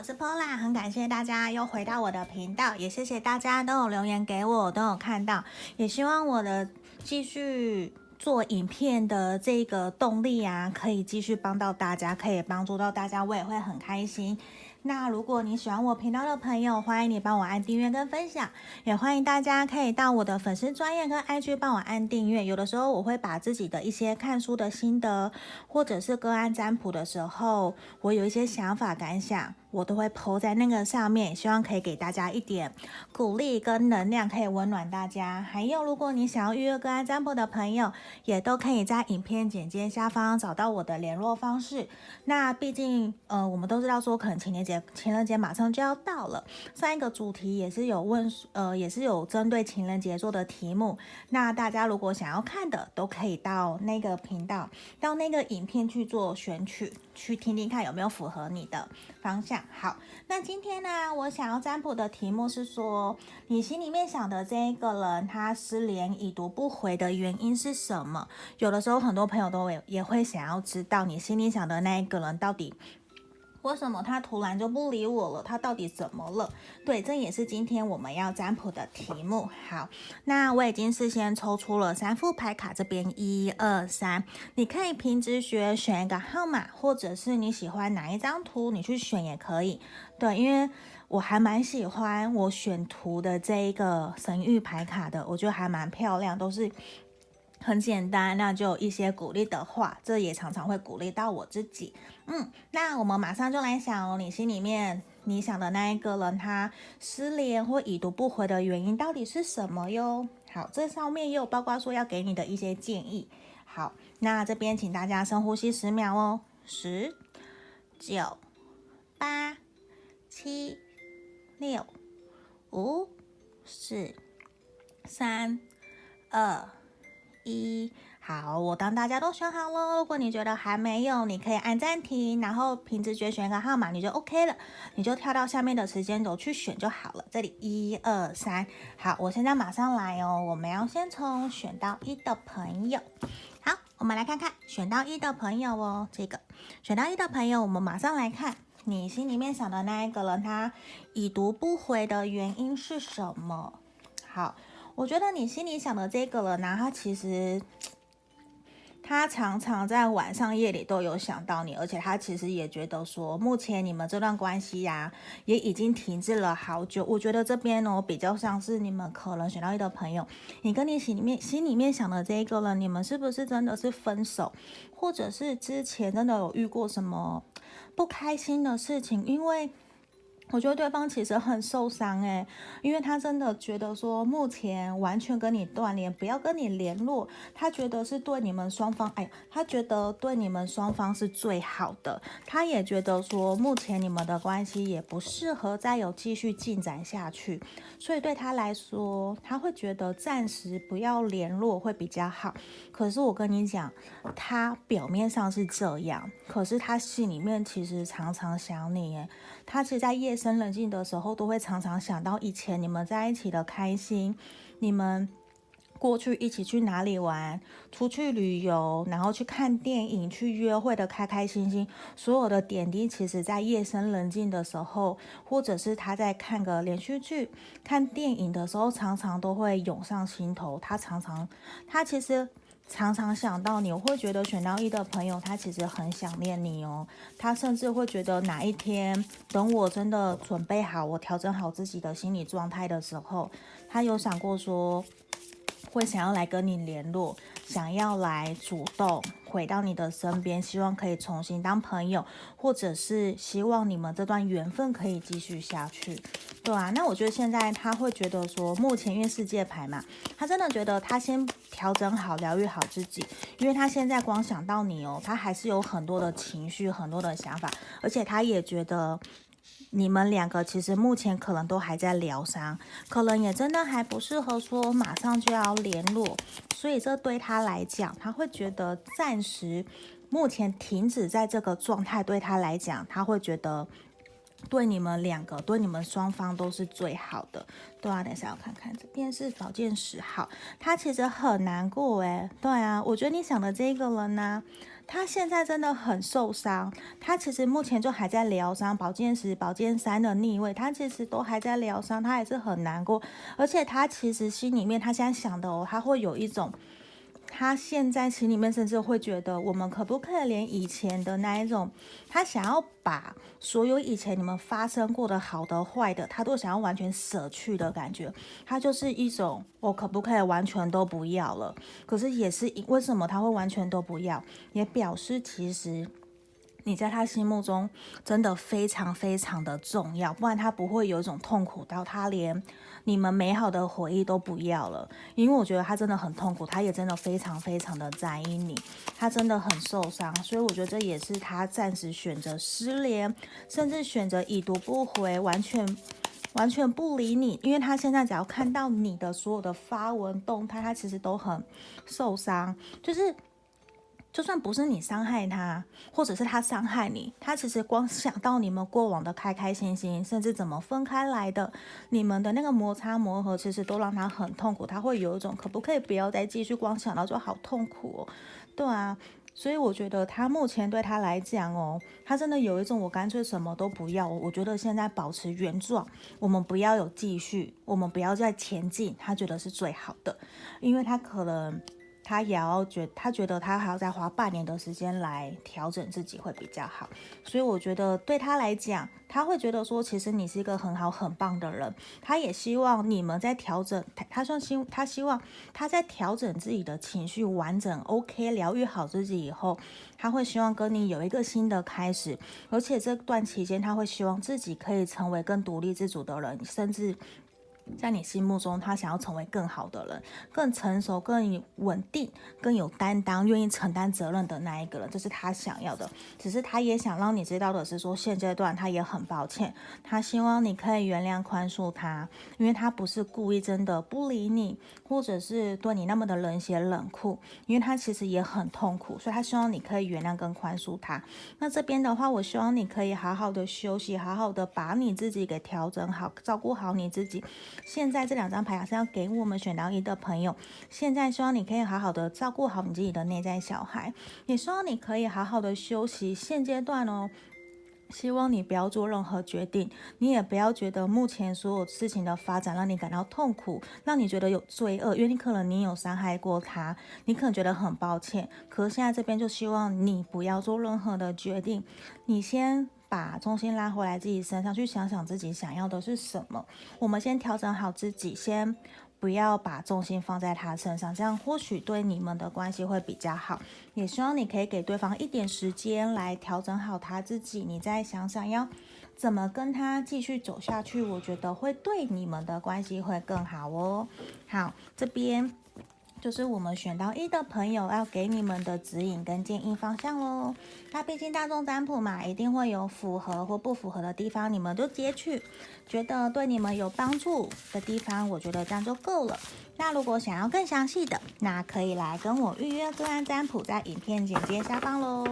我是 Pola，很感谢大家又回到我的频道，也谢谢大家都有留言给我，都有看到，也希望我的继续做影片的这个动力啊，可以继续帮到大家，可以帮助到大家，我也会很开心。那如果你喜欢我频道的朋友，欢迎你帮我按订阅跟分享，也欢迎大家可以到我的粉丝专页跟 IG 帮我按订阅。有的时候我会把自己的一些看书的心得，或者是个案占卜的时候，我有一些想法感想。我都会 po 在那个上面，希望可以给大家一点鼓励跟能量，可以温暖大家。还有，如果你想要预约个案占卜的朋友，也都可以在影片简介下方找到我的联络方式。那毕竟，呃，我们都知道说，可能情人节，情人节马上就要到了。上一个主题也是有问，呃，也是有针对情人节做的题目。那大家如果想要看的，都可以到那个频道，到那个影片去做选取。去听听看有没有符合你的方向。好，那今天呢，我想要占卜的题目是说，你心里面想的这一个人，他失联已读不回的原因是什么？有的时候，很多朋友都会也会想要知道，你心里想的那一个人到底。为什么他突然就不理我了？他到底怎么了？对，这也是今天我们要占卜的题目。好，那我已经事先抽出了三副牌卡，这边一二三，你可以凭直觉选一个号码，或者是你喜欢哪一张图，你去选也可以。对，因为我还蛮喜欢我选图的这一个神域牌卡的，我觉得还蛮漂亮，都是。很简单，那就一些鼓励的话，这也常常会鼓励到我自己。嗯，那我们马上就来想哦，你心里面你想的那一个人，他失联或已读不回的原因到底是什么哟？好，这上面也有包括说要给你的一些建议。好，那这边请大家深呼吸十秒哦，十、九、八、七、六、五、四、三、二。一好，我当大家都选好了。如果你觉得还没有，你可以按暂停，然后凭直觉选一个号码，你就 OK 了，你就跳到下面的时间轴去选就好了。这里一二三，好，我现在马上来哦。我们要先从选到一的朋友，好，我们来看看选到一的朋友哦。这个选到一的朋友，我们马上来看你心里面想的那一个人，他已读不回的原因是什么？好。我觉得你心里想的这个人呢，他其实他常常在晚上夜里都有想到你，而且他其实也觉得说，目前你们这段关系呀，也已经停滞了好久。我觉得这边呢，比较像是你们可能选到一的朋友，你跟你心里面心里面想的这个人，你们是不是真的是分手，或者是之前真的有遇过什么不开心的事情？因为我觉得对方其实很受伤诶，因为他真的觉得说目前完全跟你断联，不要跟你联络，他觉得是对你们双方，哎，他觉得对你们双方是最好的，他也觉得说目前你们的关系也不适合再有继续进展下去，所以对他来说，他会觉得暂时不要联络会比较好。可是我跟你讲，他表面上是这样，可是他心里面其实常常想你，诶，他其实，在夜深人静的时候，都会常常想到以前你们在一起的开心，你们过去一起去哪里玩，出去旅游，然后去看电影、去约会的开开心心，所有的点滴，其实在夜深人静的时候，或者是他在看个连续剧、看电影的时候，常常都会涌上心头。他常常，他其实。常常想到你，我会觉得选到一的朋友，他其实很想念你哦。他甚至会觉得哪一天，等我真的准备好，我调整好自己的心理状态的时候，他有想过说，会想要来跟你联络，想要来主动回到你的身边，希望可以重新当朋友，或者是希望你们这段缘分可以继续下去。对啊，那我觉得现在他会觉得说，目前因为世界牌嘛，他真的觉得他先调整好、疗愈好自己，因为他现在光想到你哦，他还是有很多的情绪、很多的想法，而且他也觉得你们两个其实目前可能都还在疗伤，可能也真的还不适合说马上就要联络，所以这对他来讲，他会觉得暂时目前停止在这个状态，对他来讲，他会觉得。对你们两个，对你们双方都是最好的。对啊，等下我看看，这边是宝剑十号，他其实很难过诶。对啊，我觉得你想的这个人呢，他现在真的很受伤，他其实目前就还在疗伤。宝剑十、宝剑三的逆位，他其实都还在疗伤，他也是很难过，而且他其实心里面他现在想的哦，他会有一种。他现在心里面甚至会觉得，我们可不可以连以前的那一种，他想要把所有以前你们发生过的好的坏的，他都想要完全舍去的感觉。他就是一种，我可不可以完全都不要了？可是也是为什么他会完全都不要？也表示其实。你在他心目中真的非常非常的重要，不然他不会有一种痛苦到他连你们美好的回忆都不要了。因为我觉得他真的很痛苦，他也真的非常非常的在意你，他真的很受伤，所以我觉得这也是他暂时选择失联，甚至选择已读不回，完全完全不理你。因为他现在只要看到你的所有的发文动态，他其实都很受伤，就是。就算不是你伤害他，或者是他伤害你，他其实光想到你们过往的开开心心，甚至怎么分开来的，你们的那个摩擦磨合，其实都让他很痛苦。他会有一种可不可以不要再继续，光想到就好痛苦哦。对啊，所以我觉得他目前对他来讲哦，他真的有一种我干脆什么都不要。我觉得现在保持原状，我们不要有继续，我们不要再前进，他觉得是最好的，因为他可能。他也要觉，他觉得他还要再花半年的时间来调整自己会比较好，所以我觉得对他来讲，他会觉得说，其实你是一个很好很棒的人。他也希望你们在调整，他说希他希望他在调整自己的情绪完整，OK，疗愈好自己以后，他会希望跟你有一个新的开始，而且这段期间他会希望自己可以成为更独立自主的人，甚至。在你心目中，他想要成为更好的人，更成熟、更稳定、更有担当、愿意承担责任的那一个人，这是他想要的。只是他也想让你知道的是说，现阶段他也很抱歉，他希望你可以原谅、宽恕他，因为他不是故意真的不理你，或者是对你那么的冷血冷酷，因为他其实也很痛苦，所以他希望你可以原谅跟宽恕他。那这边的话，我希望你可以好好的休息，好好的把你自己给调整好，照顾好你自己。现在这两张牌还是要给我们选到一的朋友。现在希望你可以好好的照顾好你自己的内在小孩，也希望你可以好好的休息。现阶段哦，希望你不要做任何决定，你也不要觉得目前所有事情的发展让你感到痛苦，让你觉得有罪恶，因为你可能你有伤害过他，你可能觉得很抱歉。可是现在这边就希望你不要做任何的决定，你先。把重心拉回来自己身上，去想想自己想要的是什么。我们先调整好自己，先不要把重心放在他身上，这样或许对你们的关系会比较好。也希望你可以给对方一点时间来调整好他自己，你再想想要怎么跟他继续走下去。我觉得会对你们的关系会更好哦。好，这边。就是我们选到一的朋友要给你们的指引跟建议方向喽。那毕竟大众占卜嘛，一定会有符合或不符合的地方，你们就接去觉得对你们有帮助的地方，我觉得这样就够了。那如果想要更详细的，那可以来跟我预约个案占卜，在影片简介下方喽。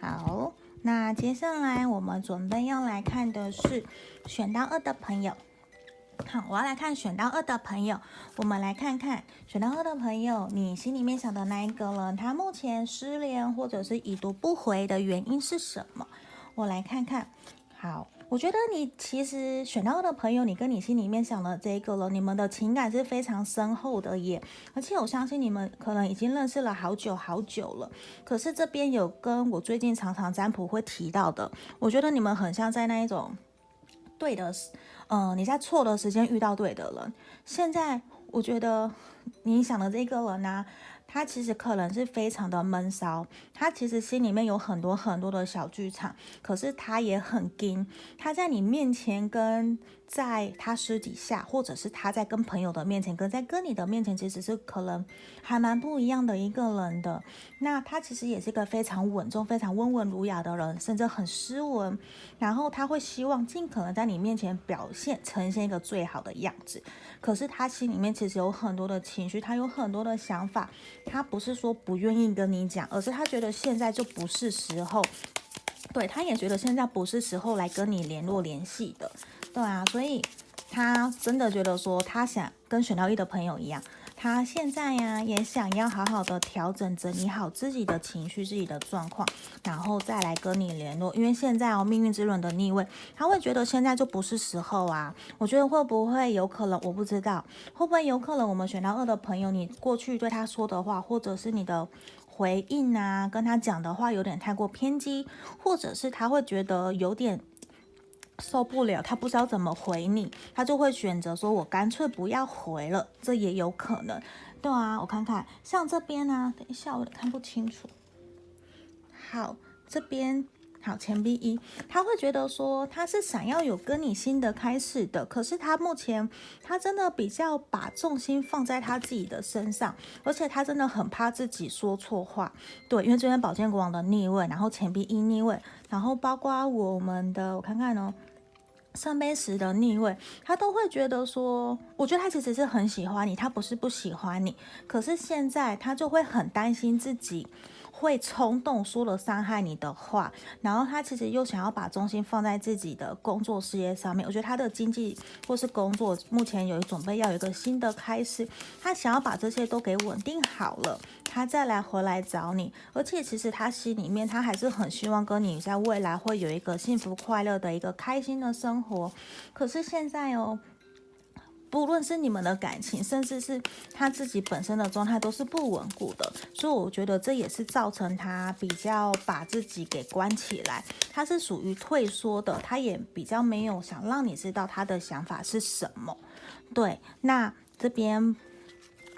好，那接下来我们准备要来看的是选到二的朋友。好，我要来看选到二的朋友，我们来看看选到二的朋友，你心里面想的那一个人，他目前失联或者是已读不回的原因是什么？我来看看。好，我觉得你其实选到二的朋友，你跟你心里面想的这个人，你们的情感是非常深厚的耶，而且我相信你们可能已经认识了好久好久了。可是这边有跟我最近常常占卜会提到的，我觉得你们很像在那一种对的。嗯、你在错的时间遇到对的人。现在我觉得你想的这个人呢、他其实可能是非常的闷骚，他其实心里面有很多很多的小剧场，可是他也很硬，他在你面前跟。在他私底下，或者是他在跟朋友的面前，跟在跟你的面前，其实是可能还蛮不一样的一个人的。那他其实也是一个非常稳重、非常温文儒雅的人，甚至很斯文。然后他会希望尽可能在你面前表现、呈现一个最好的样子。可是他心里面其实有很多的情绪，他有很多的想法。他不是说不愿意跟你讲，而是他觉得现在就不是时候。对，他也觉得现在不是时候来跟你联络联系的，对啊，所以他真的觉得说，他想跟选到一的朋友一样，他现在呀也想要好好的调整整理好自己的情绪、自己的状况，然后再来跟你联络。因为现在哦，命运之轮的逆位，他会觉得现在就不是时候啊。我觉得会不会有可能，我不知道会不会有可能，我们选到二的朋友，你过去对他说的话，或者是你的。回应啊，跟他讲的话有点太过偏激，或者是他会觉得有点受不了，他不知道怎么回你，他就会选择说：“我干脆不要回了。”这也有可能，对啊，我看看，像这边呢、啊，等一下，我看不清楚。好，这边。好，钱币一，他会觉得说他是想要有跟你新的开始的，可是他目前他真的比较把重心放在他自己的身上，而且他真的很怕自己说错话。对，因为这边宝剑国王的逆位，然后钱币一逆位，然后包括我们的，我看看哦，圣杯十的逆位，他都会觉得说，我觉得他其实是很喜欢你，他不是不喜欢你，可是现在他就会很担心自己。会冲动说了伤害你的话，然后他其实又想要把重心放在自己的工作事业上面。我觉得他的经济或是工作目前有准备要有一个新的开始，他想要把这些都给稳定好了，他再来回来找你。而且其实他心里面他还是很希望跟你在未来会有一个幸福快乐的一个开心的生活。可是现在哦。不论是你们的感情，甚至是他自己本身的状态，都是不稳固的，所以我觉得这也是造成他比较把自己给关起来，他是属于退缩的，他也比较没有想让你知道他的想法是什么。对，那这边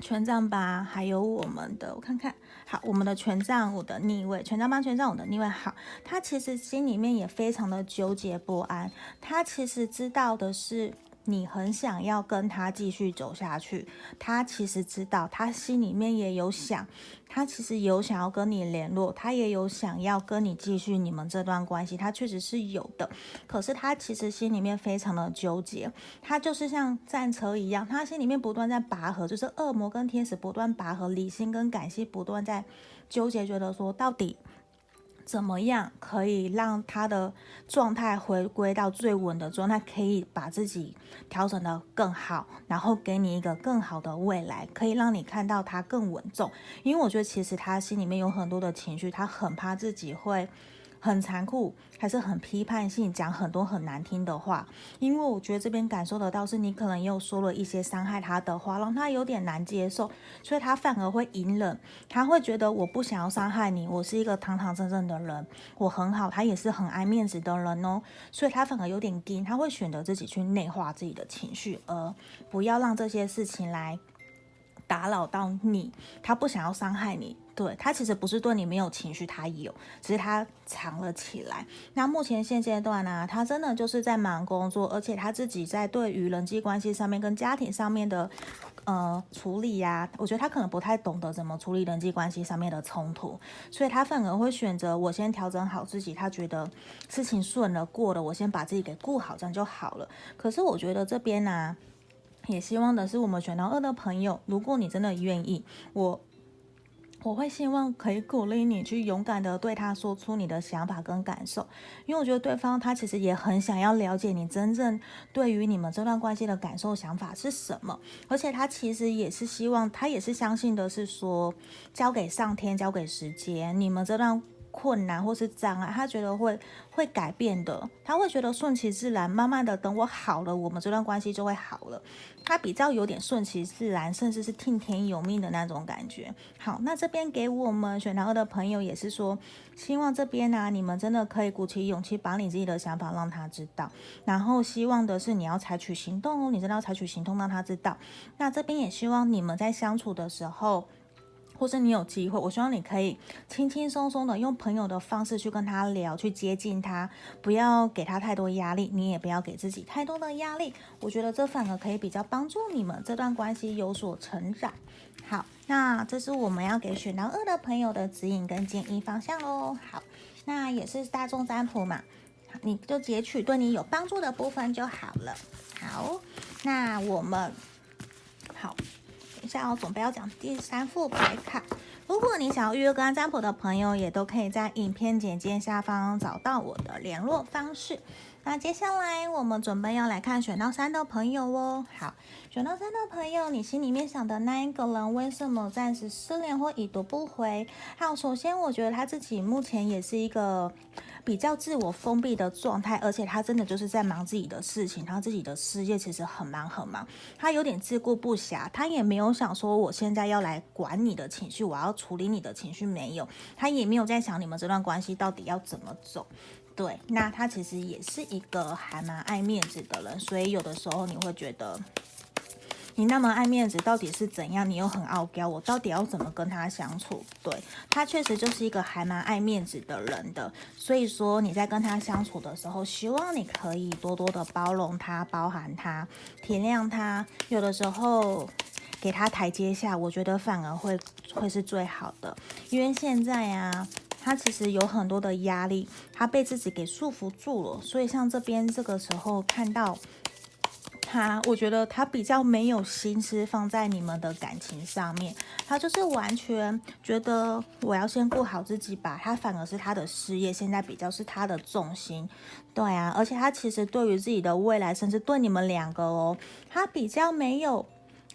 权杖八，还有我们的，我看看，好，我们的权杖五的逆位，权杖八，权杖五的逆位，好，他其实心里面也非常的纠结不安，他其实知道的是。你很想要跟他继续走下去，他其实知道，他心里面也有想，他其实有想要跟你联络，他也有想要跟你继续你们这段关系，他确实是有的。可是他其实心里面非常的纠结，他就是像战车一样，他心里面不断在拔河，就是恶魔跟天使不断拔河，理性跟感性不断在纠结，觉得说到底。怎么样可以让他的状态回归到最稳的状态？可以把自己调整得更好，然后给你一个更好的未来，可以让你看到他更稳重。因为我觉得其实他心里面有很多的情绪，他很怕自己会。很残酷，还是很批判性，讲很多很难听的话。因为我觉得这边感受得到，是你可能又说了一些伤害他的话，让他有点难接受，所以他反而会隐忍。他会觉得我不想要伤害你，我是一个堂堂正正的人，我很好，他也是很爱面子的人哦，所以他反而有点硬，他会选择自己去内化自己的情绪，而不要让这些事情来打扰到你。他不想要伤害你。对，他其实不是对你没有情绪，他有，只是他藏了起来。那目前现阶段呢、他真的就是在忙工作，而且他自己在对于人际关系上面跟家庭上面的呃处理呀、我觉得他可能不太懂得怎么处理人际关系上面的冲突，所以他反而会选择我先调整好自己，他觉得事情顺了过了，我先把自己给顾好，这样就好了。可是我觉得这边呢、也希望的是我们选到二的朋友，如果你真的愿意，我。我会希望可以鼓励你去勇敢的对他说出你的想法跟感受，因为我觉得对方他其实也很想要了解你真正对于你们这段关系的感受想法是什么，而且他其实也是希望，他也是相信的是说，交给上天，交给时间，你们这段。困难或是障碍，他觉得会会改变的，他会觉得顺其自然，慢慢的等我好了，我们这段关系就会好了。他比较有点顺其自然，甚至是听天由命的那种感觉。好，那这边给我们选到二的朋友也是说，希望这边呢、啊，你们真的可以鼓起勇气，把你自己的想法让他知道，然后希望的是你要采取行动哦，你真的要采取行动让他知道。那这边也希望你们在相处的时候。或是你有机会，我希望你可以轻轻松松的用朋友的方式去跟他聊，去接近他，不要给他太多压力，你也不要给自己太多的压力。我觉得这反而可以比较帮助你们这段关系有所成长。好，那这是我们要给选到二的朋友的指引跟建议方向喽。好，那也是大众占卜嘛，你就截取对你有帮助的部分就好了。好，那我们好。下，我准备要讲第三副牌卡。如果你想要预约个案占卜的朋友，也都可以在影片简介下方找到我的联络方式。那接下来我们准备要来看选到三的朋友哦。好，选到三的朋友，你心里面想的那一个人为什么暂时失联或已读不回？好，首先我觉得他自己目前也是一个比较自我封闭的状态，而且他真的就是在忙自己的事情，他自己的事业其实很忙很忙，他有点自顾不暇，他也没有想说我现在要来管你的情绪，我要处理你的情绪，没有，他也没有在想你们这段关系到底要怎么走。对，那他其实也是一个还蛮爱面子的人，所以有的时候你会觉得，你那么爱面子到底是怎样？你又很傲娇，我到底要怎么跟他相处？对，他确实就是一个还蛮爱面子的人的，所以说你在跟他相处的时候，希望你可以多多的包容他、包含他、体谅他，有的时候给他台阶下，我觉得反而会会是最好的，因为现在呀。他其实有很多的压力，他被自己给束缚住了，所以像这边这个时候看到他，我觉得他比较没有心思放在你们的感情上面，他就是完全觉得我要先顾好自己吧，他反而是他的事业现在比较是他的重心，对啊，而且他其实对于自己的未来，甚至对你们两个哦，他比较没有。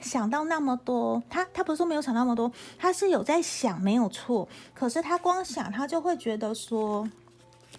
想到那么多，他他不是说没有想那么多，他是有在想，没有错。可是他光想，他就会觉得说，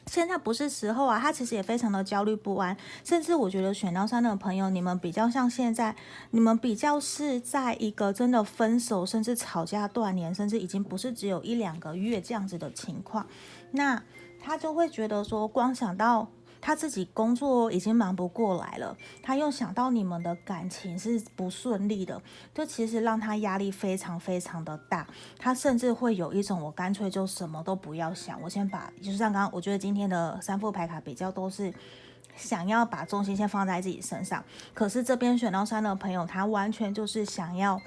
现在不是时候啊。他其实也非常的焦虑不安，甚至我觉得选到三的朋友，你们比较像现在，你们比较是在一个真的分手，甚至吵架断联，甚至已经不是只有一两个月这样子的情况。那他就会觉得说，光想到。他自己工作已经忙不过来了，他又想到你们的感情是不顺利的，就其实让他压力非常非常的大。他甚至会有一种，我干脆就什么都不要想，我先把，就是像刚刚，我觉得今天的三副牌卡比较都是想要把重心先放在自己身上。可是这边选到三的朋友，他完全就是想要。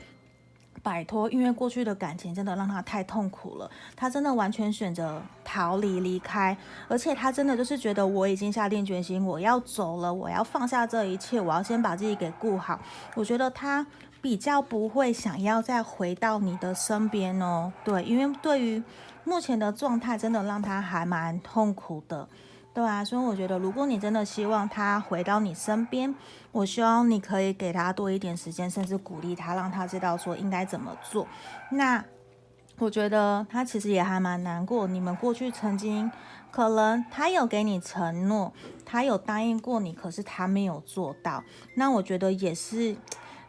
摆脱，因为过去的感情真的让他太痛苦了，他真的完全选择逃离离开，而且他真的就是觉得我已经下定决心，我要走了，我要放下这一切，我要先把自己给顾好。我觉得他比较不会想要再回到你的身边哦，对，因为对于目前的状态，真的让他还蛮痛苦的。对啊，所以我觉得，如果你真的希望他回到你身边，我希望你可以给他多一点时间，甚至鼓励他，让他知道说应该怎么做。那我觉得他其实也还蛮难过。你们过去曾经可能他有给你承诺，他有答应过你，可是他没有做到。那我觉得也是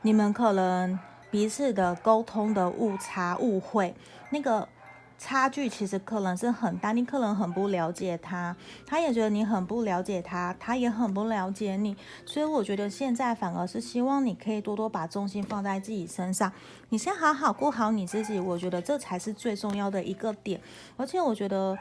你们可能彼此的沟通的误差、误会那个。差距其实可能是很大，你可能很不了解他，他也觉得你很不了解他，他也很不了解你，所以我觉得现在反而是希望你可以多多把重心放在自己身上，你先好好顾好你自己，我觉得这才是最重要的一个点，而且我觉得。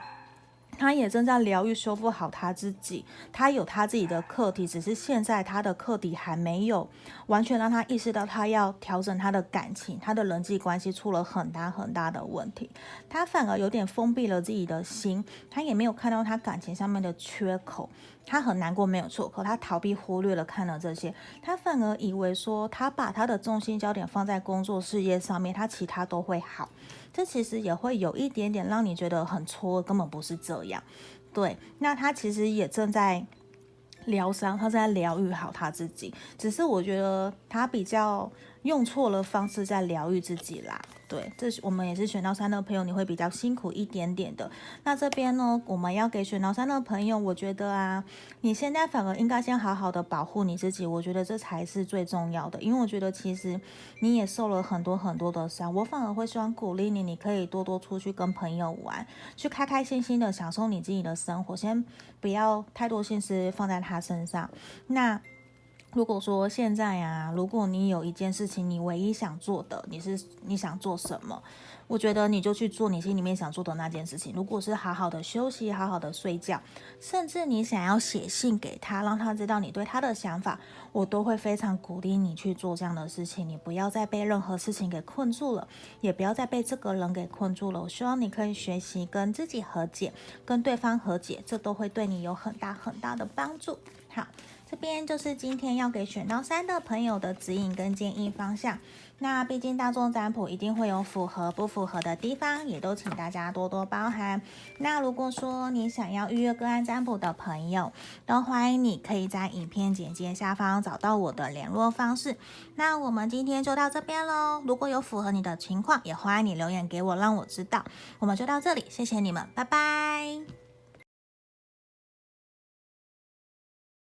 他也正在疗愈、修复好他自己，他有他自己的课题，只是现在他的课题还没有完全让他意识到，他要调整他的感情，他的人际关系出了很大很大的问题，他反而有点封闭了自己的心，他也没有看到他感情上面的缺口，他很难过没有错，可他逃避、忽略了看了这些，他反而以为说他把他的重心焦点放在工作事业上面，他其他都会好。这其实也会有一点点让你觉得很戳，根本不是这样。对，那他其实也正在疗伤，他在疗愈好他自己，只是我觉得他比较用错了方式在疗愈自己啦。对，这是我们也是选到三的朋友，你会比较辛苦一点点的。那这边呢，我们要给选到三的朋友，我觉得啊，你现在反而应该先好好的保护你自己，我觉得这才是最重要的。因为我觉得其实你也受了很多很多的伤，我反而会希望鼓励你，你可以多多出去跟朋友玩，去开开心心的享受你自己的生活，先不要太多心思放在他身上。那。如果说现在呀、如果你有一件事情，你唯一想做的，你是你想做什么？我觉得你就去做你心里面想做的那件事情。如果是好好的休息，好好的睡觉，甚至你想要写信给他，让他知道你对他的想法，我都会非常鼓励你去做这样的事情。你不要再被任何事情给困住了，也不要再被这个人给困住了。我希望你可以学习跟自己和解，跟对方和解，这都会对你有很大很大的帮助。好。这边就是今天要给选到三的朋友的指引跟建议方向。那毕竟大众占卜一定会有符合不符合的地方，也都请大家多多包涵。那如果说你想要预约个案占卜的朋友，都欢迎你可以在影片简介下方找到我的联络方式。那我们今天就到这边喽。如果有符合你的情况，也欢迎你留言给我，让我知道。我们就到这里，谢谢你们，拜拜。